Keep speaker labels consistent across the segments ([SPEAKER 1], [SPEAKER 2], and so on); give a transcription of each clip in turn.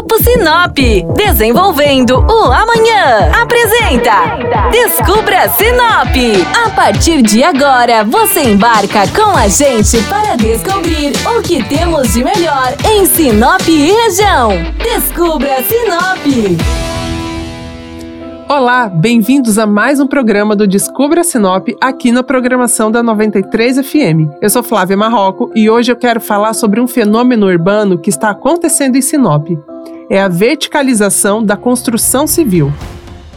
[SPEAKER 1] Grupo Sinop, desenvolvendo o amanhã. Apresenta Descubra Sinop. A partir de agora, você embarca com a gente para descobrir o que temos de melhor em Sinop e região. Descubra Sinop.
[SPEAKER 2] Olá, bem-vindos a mais um programa do Descubra Sinop aqui na programação da 93 FM. Eu sou Flávia Marroco e hoje eu quero falar sobre um fenômeno urbano que está acontecendo em Sinop. É a verticalização da construção civil.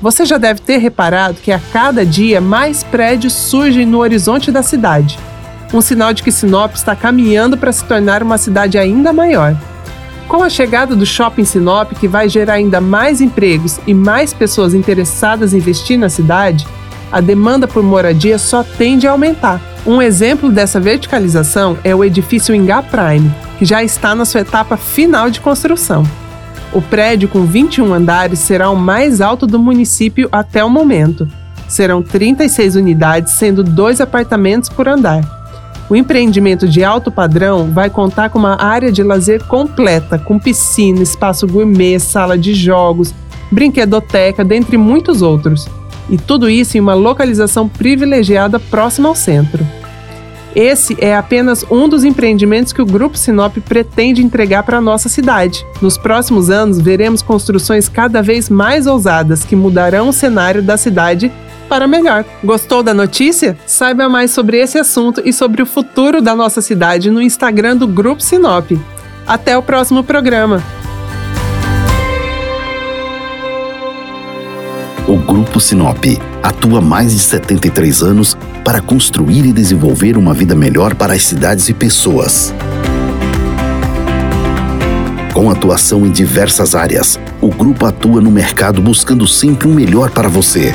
[SPEAKER 2] Você já deve ter reparado que a cada dia mais prédios surgem no horizonte da cidade. Um sinal de que Sinop está caminhando para se tornar uma cidade ainda maior. Com a chegada do Shopping Sinop, que vai gerar ainda mais empregos e mais pessoas interessadas em investir na cidade, a demanda por moradia só tende a aumentar. Um exemplo dessa verticalização é o edifício Ingá Prime, que já está na sua etapa final de construção. O prédio, com 21 andares, será o mais alto do município até o momento. Serão 36 unidades, sendo dois apartamentos por andar. O empreendimento de alto padrão vai contar com uma área de lazer completa, com piscina, espaço gourmet, sala de jogos, brinquedoteca, dentre muitos outros. E tudo isso em uma localização privilegiada próxima ao centro. Esse é apenas um dos empreendimentos que o Grupo Sinop pretende entregar para a nossa cidade. Nos próximos anos, veremos construções cada vez mais ousadas que mudarão o cenário da cidade para melhor. Gostou da notícia? Saiba mais sobre esse assunto e sobre o futuro da nossa cidade no Instagram do Grupo Sinop. Até o próximo programa.
[SPEAKER 3] O Grupo Sinop atua mais de 73 anos para construir e desenvolver uma vida melhor para as cidades e pessoas. Com atuação em diversas áreas, o grupo atua no mercado buscando sempre o um melhor para você.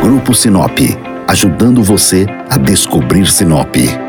[SPEAKER 3] Grupo Sinop, ajudando você a descobrir Sinop.